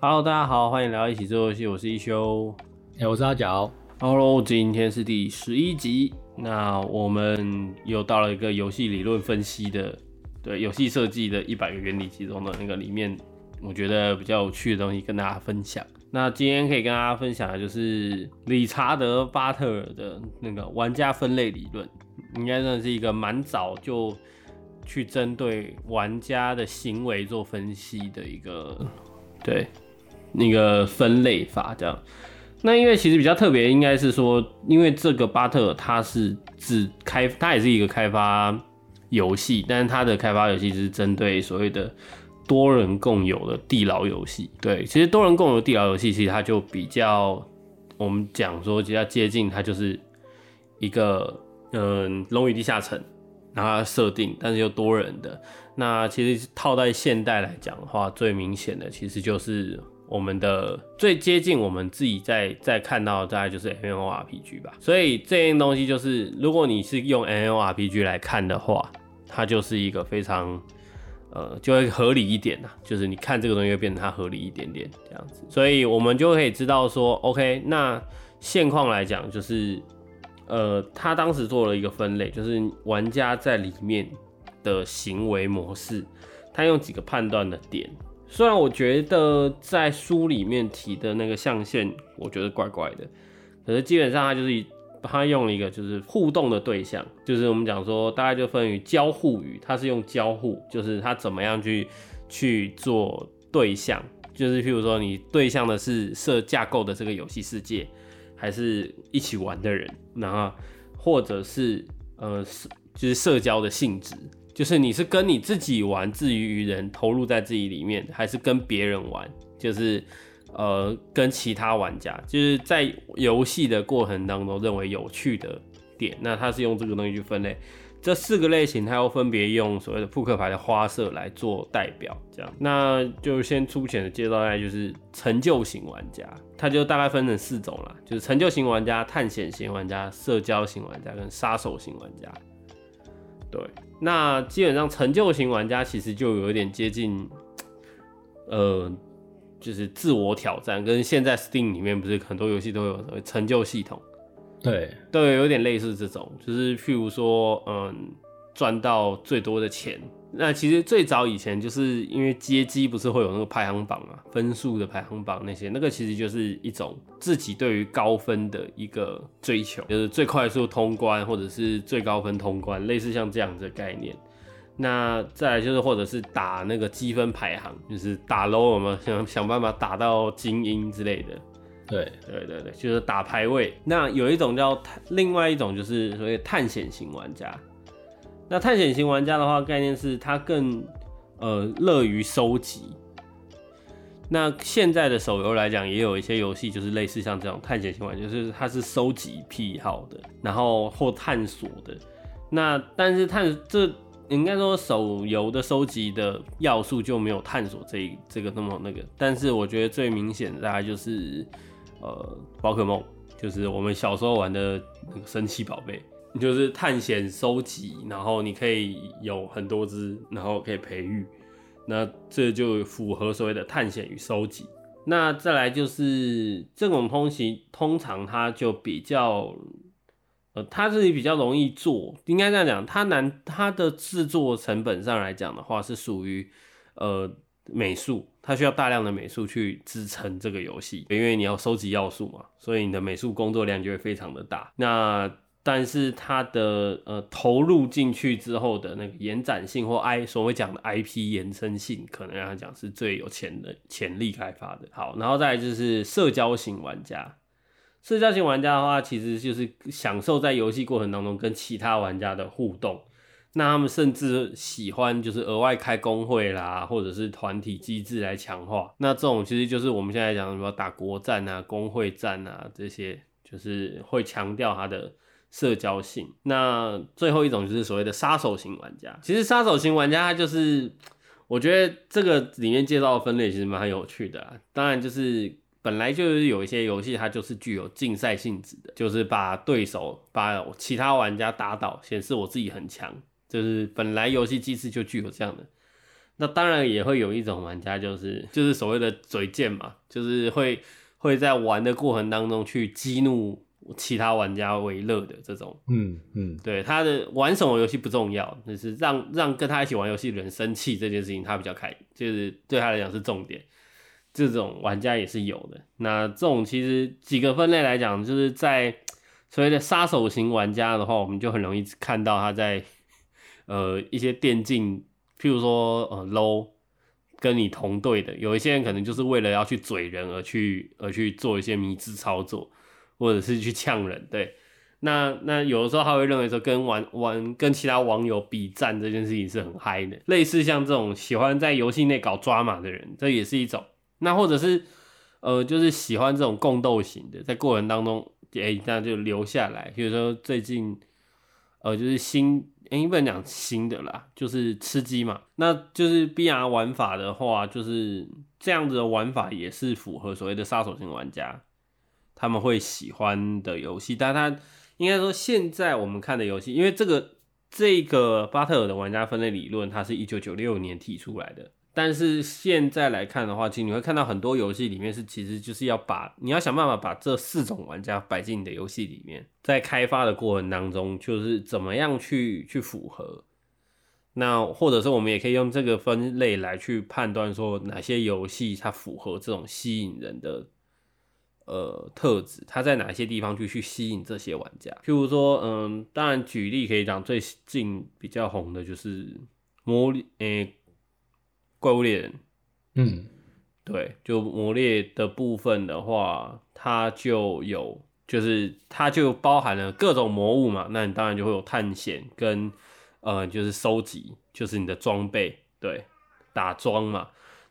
Hello，大家好，欢迎来到一起做游戏，我是一休。哎、我是阿角。Hello，今天是第十一集，那我们又到了一个游戏理论分析的，对游戏设计的一百个原理其中的那个里面，我觉得比较有趣的东西跟大家分享。那今天可以跟大家分享的就是理查德·巴特尔的那个玩家分类理论，应该算是一个蛮早就去针对玩家的行为做分析的一个，对，那个分类法这样。那因为其实比较特别，应该是说，因为这个巴特尔他是只开，他也是一个开发游戏，但是他的开发游戏是针对所谓的多人共有的地牢游戏。对，其实多人共有地牢游戏，其实它就比较我们讲说比较接近，它就是一个嗯《龙与地下城》，然后设定，但是又多人的。那其实套在现代来讲的话，最明显的其实就是我们的最接近我们自己在在看到的，大概就是 M O R P G 吧。所以这件东西就是，如果你是用 M O R P G 来看的话，它就是一个非常呃就会合理一点呐，就是你看这个东西会变成它合理一点点这样子。所以我们就可以知道说，OK，那现况来讲就是。呃，他当时做了一个分类，就是玩家在里面的行为模式，他用几个判断的点。虽然我觉得在书里面提的那个象限，我觉得怪怪的，可是基本上他就是以他用了一个就是互动的对象，就是我们讲说大概就分于交互语，它是用交互，就是他怎么样去去做对象，就是譬如说你对象的是设架构的这个游戏世界。还是一起玩的人，然后或者是呃是，就是社交的性质，就是你是跟你自己玩，至于于人，投入在自己里面，还是跟别人玩，就是呃，跟其他玩家，就是在游戏的过程当中认为有趣的点，那他是用这个东西去分类。这四个类型，它又分别用所谓的扑克牌的花色来做代表，这样，那就先粗浅的介绍一下，就是成就型玩家，它就大概分成四种啦，就是成就型玩家、探险型玩家、社交型玩家跟杀手型玩家。对，那基本上成就型玩家其实就有一点接近，呃，就是自我挑战，跟现在 Steam 里面不是很多游戏都有成就系统。对对，有点类似这种，就是譬如说，嗯，赚到最多的钱。那其实最早以前就是因为街机不是会有那个排行榜啊，分数的排行榜那些，那个其实就是一种自己对于高分的一个追求，就是最快速通关或者是最高分通关，类似像这样子的概念。那再来就是或者是打那个积分排行，就是打 low 我们想想办法打到精英之类的。对对对对，就是打排位。那有一种叫探，另外一种就是所谓探险型玩家。那探险型玩家的话，概念是他更呃乐于收集。那现在的手游来讲，也有一些游戏就是类似像这种探险型玩家，就是他是收集癖好的，然后或探索的。那但是探这应该说手游的收集的要素就没有探索这这个那么那个，但是我觉得最明显的大概就是。呃，宝可梦就是我们小时候玩的那个神奇宝贝，就是探险收集，然后你可以有很多只，然后可以培育，那这就符合所谓的探险与收集。那再来就是这种东西，通常它就比较，呃，它是比较容易做，应该这样讲，它难，它的制作成本上来讲的话，是属于呃美术。它需要大量的美术去支撑这个游戏，因为你要收集要素嘛，所以你的美术工作量就会非常的大。那但是它的呃投入进去之后的那个延展性或 I 所谓讲的 IP 延伸性，可能让他讲是最有潜的潜力开发的。好，然后再就是社交型玩家，社交型玩家的话，其实就是享受在游戏过程当中跟其他玩家的互动。那他们甚至喜欢就是额外开工会啦，或者是团体机制来强化。那这种其实就是我们现在讲什么打国战啊、工会战啊这些，就是会强调它的社交性。那最后一种就是所谓的杀手型玩家。其实杀手型玩家他就是，我觉得这个里面介绍的分类其实蛮有趣的。当然就是本来就是有一些游戏它就是具有竞赛性质的，就是把对手把其他玩家打倒，显示我自己很强。就是本来游戏机制就具有这样的，那当然也会有一种玩家，就是就是所谓的嘴贱嘛，就是会会在玩的过程当中去激怒其他玩家为乐的这种。嗯嗯，对他的玩什么游戏不重要，就是让让跟他一起玩游戏的人生气这件事情，他比较开，就是对他来讲是重点。这种玩家也是有的。那这种其实几个分类来讲，就是在 所谓的杀手型玩家的话，我们就很容易看到他在呃一些电竞，譬如说呃 low 跟你同队的，有一些人可能就是为了要去嘴人而去而去做一些迷之操作，或者是去呛人。对，那那有的时候他会认为说跟玩玩跟其他网友比战这件事情是很嗨的，类似像这种喜欢在游戏内搞抓马的人，这也是一种。那或者是呃就是喜欢这种共斗型的，在过程当中。哎，那就留下来。比如说最近，呃，就是新，哎，不能讲新的啦，就是吃鸡嘛。那就是 B R 玩法的话，就是这样子的玩法也是符合所谓的杀手型玩家他们会喜欢的游戏。但他应该说，现在我们看的游戏，因为这个这个巴特尔的玩家分类理论，它是一九九六年提出来的。但是现在来看的话，其实你会看到很多游戏里面是，其实就是要把你要想办法把这四种玩家摆进你的游戏里面，在开发的过程当中，就是怎么样去去符合。那或者是我们也可以用这个分类来去判断说哪些游戏它符合这种吸引人的呃特质，它在哪些地方去去吸引这些玩家。譬如说，嗯，当然举例可以讲，最近比较红的就是魔力诶。怪物猎人，嗯，对，就魔猎的部分的话，它就有，就是它就包含了各种魔物嘛，那你当然就会有探险跟呃，就是收集，就是你的装备，对，打桩嘛，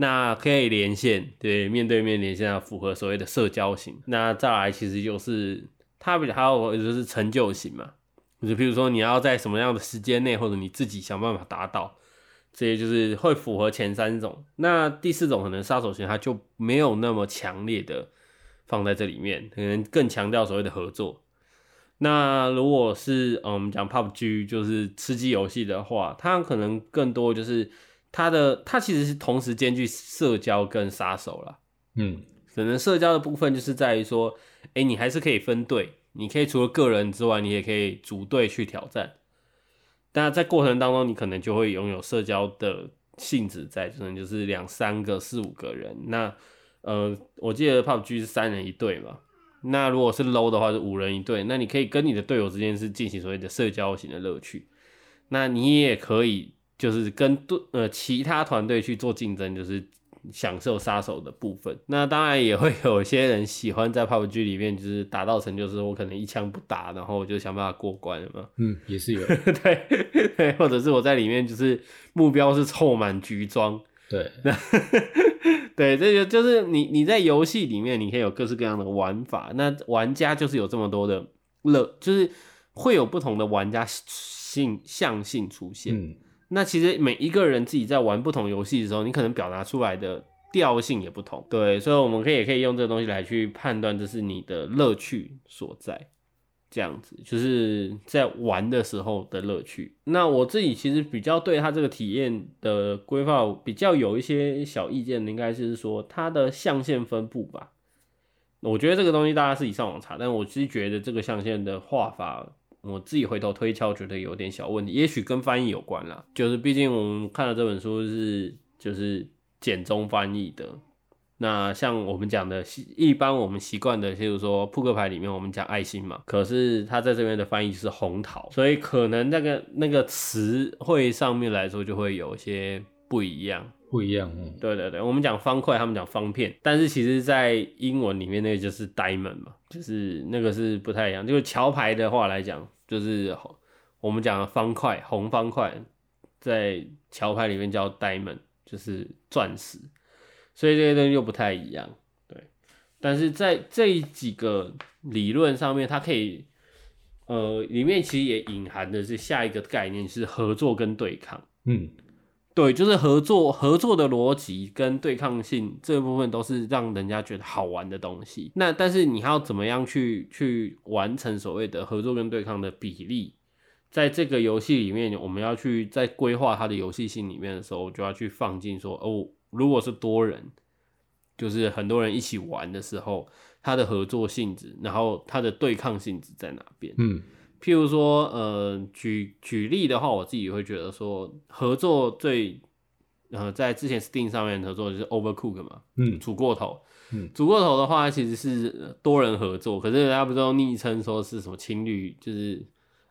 那可以连线，对，面对面连线，符合所谓的社交型。那再来，其实就是它比较还有就是成就型嘛，就比如说你要在什么样的时间内，或者你自己想办法达到。这些就是会符合前三种，那第四种可能杀手型它就没有那么强烈的放在这里面，可能更强调所谓的合作。那如果是嗯我们讲 PUBG 就是吃鸡游戏的话，它可能更多就是它的他其实是同时兼具社交跟杀手了。嗯，可能社交的部分就是在于说，哎，你还是可以分队，你可以除了个人之外，你也可以组队去挑战。但在过程当中，你可能就会拥有社交的性质在，可能就是两三个、四五个人。那呃，我记得 PUBG 是三人一队嘛。那如果是 low 的话，是五人一队。那你可以跟你的队友之间是进行所谓的社交型的乐趣。那你也可以就是跟对呃其他团队去做竞争，就是。享受杀手的部分，那当然也会有些人喜欢在 PUBG 里面，就是达到成就是我可能一枪不打，然后我就想办法过关嘛。嗯，也是有。对，或者是我在里面就是目标是凑满局装。对，对，这就就是你你在游戏里面你可以有各式各样的玩法，那玩家就是有这么多的乐，就是会有不同的玩家性向性出现。嗯。那其实每一个人自己在玩不同游戏的时候，你可能表达出来的调性也不同，对，所以我们可以也可以用这个东西来去判断这是你的乐趣所在，这样子就是在玩的时候的乐趣。那我自己其实比较对他这个体验的规划比较有一些小意见，应该是说它的象限分布吧。我觉得这个东西大家自己上网查，但我其实觉得这个象限的画法。我自己回头推敲，觉得有点小问题，也许跟翻译有关啦。就是毕竟我们看的这本书是就是简中翻译的。那像我们讲的，一般我们习惯的，譬如说扑克牌里面我们讲爱心嘛，可是它在这边的翻译是红桃，所以可能那个那个词汇上面来说就会有些不一样。不一样，对对对，我们讲方块，他们讲方片，但是其实在英文里面那个就是 diamond 嘛，就是那个是不太一样。就是桥牌的话来讲，就是我们讲的方块，红方块，在桥牌里面叫 diamond，就是钻石，所以这些东西又不太一样。对，但是在这几个理论上面，它可以，呃，里面其实也隐含的是下一个概念是合作跟对抗，嗯。对，就是合作，合作的逻辑跟对抗性这部分都是让人家觉得好玩的东西。那但是你要怎么样去去完成所谓的合作跟对抗的比例，在这个游戏里面，我们要去在规划它的游戏性里面的时候，就要去放进说，哦，如果是多人，就是很多人一起玩的时候，它的合作性质，然后它的对抗性质在哪边？嗯譬如说，呃，举举例的话，我自己会觉得说，合作最，呃，在之前 Steam 上面合作就是 Overcook 嘛，嗯。煮过头，嗯。煮过头的话其实是呃多人合作，可是人家不是都昵称说是什么情侣，就是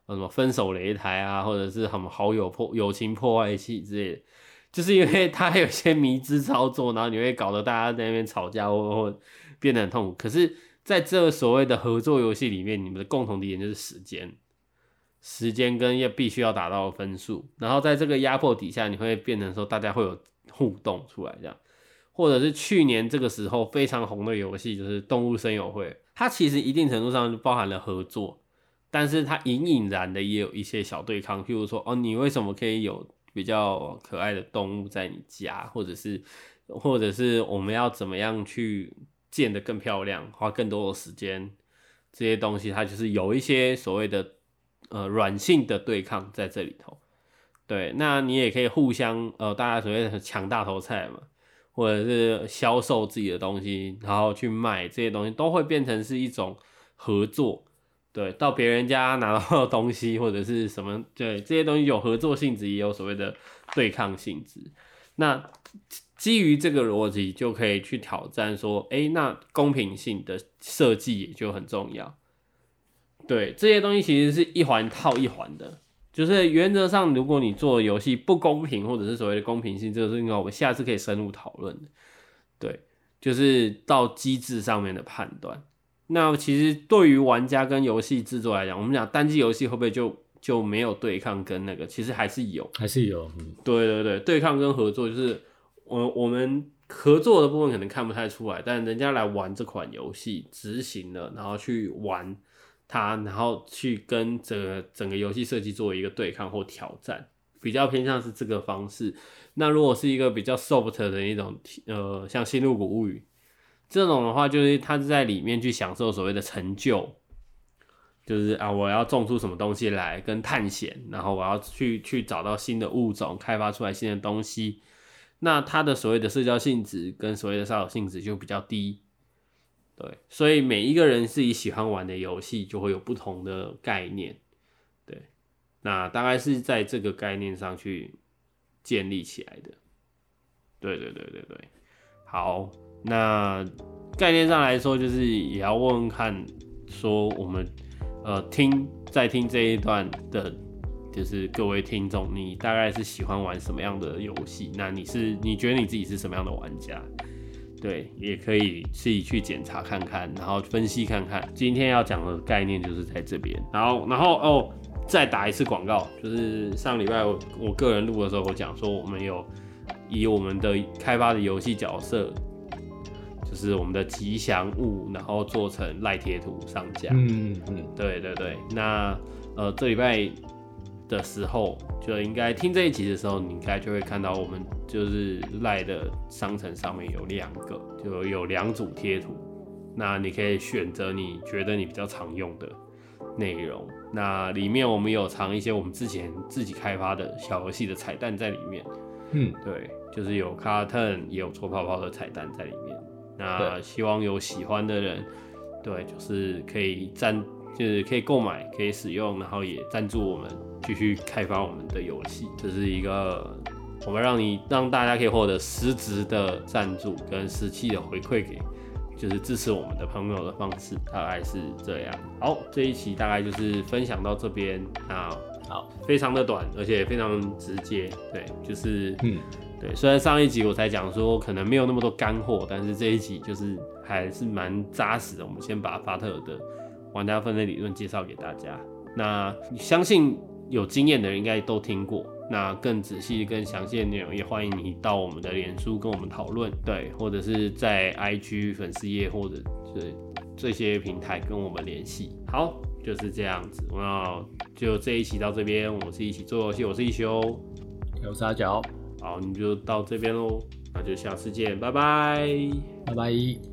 呃什么分手擂台啊，或者是什么好友破友情破坏器之类的，就是因为它有一些迷之操作，然后你会搞得大家在那边吵架或或变得很痛苦。可是在这个所谓的合作游戏里面，你们的共同敌人就是时间。时间跟要必须要达到的分数，然后在这个压迫底下，你会变成说大家会有互动出来这样，或者是去年这个时候非常红的游戏就是《动物森友会》，它其实一定程度上包含了合作，但是它隐隐然的也有一些小对抗，譬如说哦，你为什么可以有比较可爱的动物在你家，或者是或者是我们要怎么样去建得更漂亮，花更多的时间，这些东西它就是有一些所谓的。呃，软性的对抗在这里头，对，那你也可以互相呃，大家所谓的抢大头菜嘛，或者是销售自己的东西，然后去卖这些东西，都会变成是一种合作，对，到别人家拿到东西或者是什么，对，这些东西有合作性质，也有所谓的对抗性质。那基于这个逻辑，就可以去挑战说，哎，那公平性的设计也就很重要。对这些东西其实是一环套一环的，就是原则上，如果你做游戏不公平，或者是所谓的公平性，这个是应该我们下次可以深入讨论的。对，就是到机制上面的判断。那其实对于玩家跟游戏制作来讲，我们讲单机游戏会不会就就没有对抗跟那个？其实还是有，还是有，嗯，对对对，对抗跟合作就是我我们合作的部分可能看不太出来，但人家来玩这款游戏，执行了，然后去玩。它，然后去跟整个整个游戏设计做一个对抗或挑战，比较偏向是这个方式。那如果是一个比较 soft 的一种，呃，像《新入谷物语》这种的话，就是他是在里面去享受所谓的成就，就是啊，我要种出什么东西来跟探险，然后我要去去找到新的物种，开发出来新的东西。那它的所谓的社交性质跟所谓的骚扰性质就比较低。对，所以每一个人自己喜欢玩的游戏就会有不同的概念，对，那大概是在这个概念上去建立起来的，对对对对对，好，那概念上来说，就是也要问问看，说我们呃听在听这一段的，就是各位听众，你大概是喜欢玩什么样的游戏？那你是你觉得你自己是什么样的玩家？对，也可以自己去检查看看，然后分析看看。今天要讲的概念就是在这边，然后，然后哦，再打一次广告，就是上礼拜我我个人录的时候，我讲说我们有以我们的开发的游戏角色，就是我们的吉祥物，然后做成赖贴图上架。嗯嗯，对对对，那呃这礼拜的时候，就应该听这一集的时候，你应该就会看到我们就是赖的商城上面有两个，就有两组贴图。那你可以选择你觉得你比较常用的内容。那里面我们有藏一些我们之前自己开发的小游戏的彩蛋在里面。嗯，对，就是有 carton 也有搓泡泡的彩蛋在里面。那希望有喜欢的人，对，就是可以赞，就是可以购买，可以使用，然后也赞助我们继续开发我们的游戏。这是一个我们让你让大家可以获得实质的赞助跟实际的回馈给，就是支持我们的朋友的方式，大概是这样。好，这一期大概就是分享到这边，那好，非常的短，而且非常直接，对，就是嗯，对，虽然上一集我才讲说可能没有那么多干货，但是这一集就是还是蛮扎实的。我们先把法特尔的玩家分类理论介绍给大家。那相信有经验的人应该都听过。那更仔细、更详细的内容，也欢迎你到我们的脸书跟我们讨论，对，或者是在 IG 粉丝页或者是这些平台跟我们联系。好，就是这样子。那就这一期到这边，我是一起做游戏，我是一休。有沙角，好，你就到这边喽，那就下次见，拜拜。拜拜。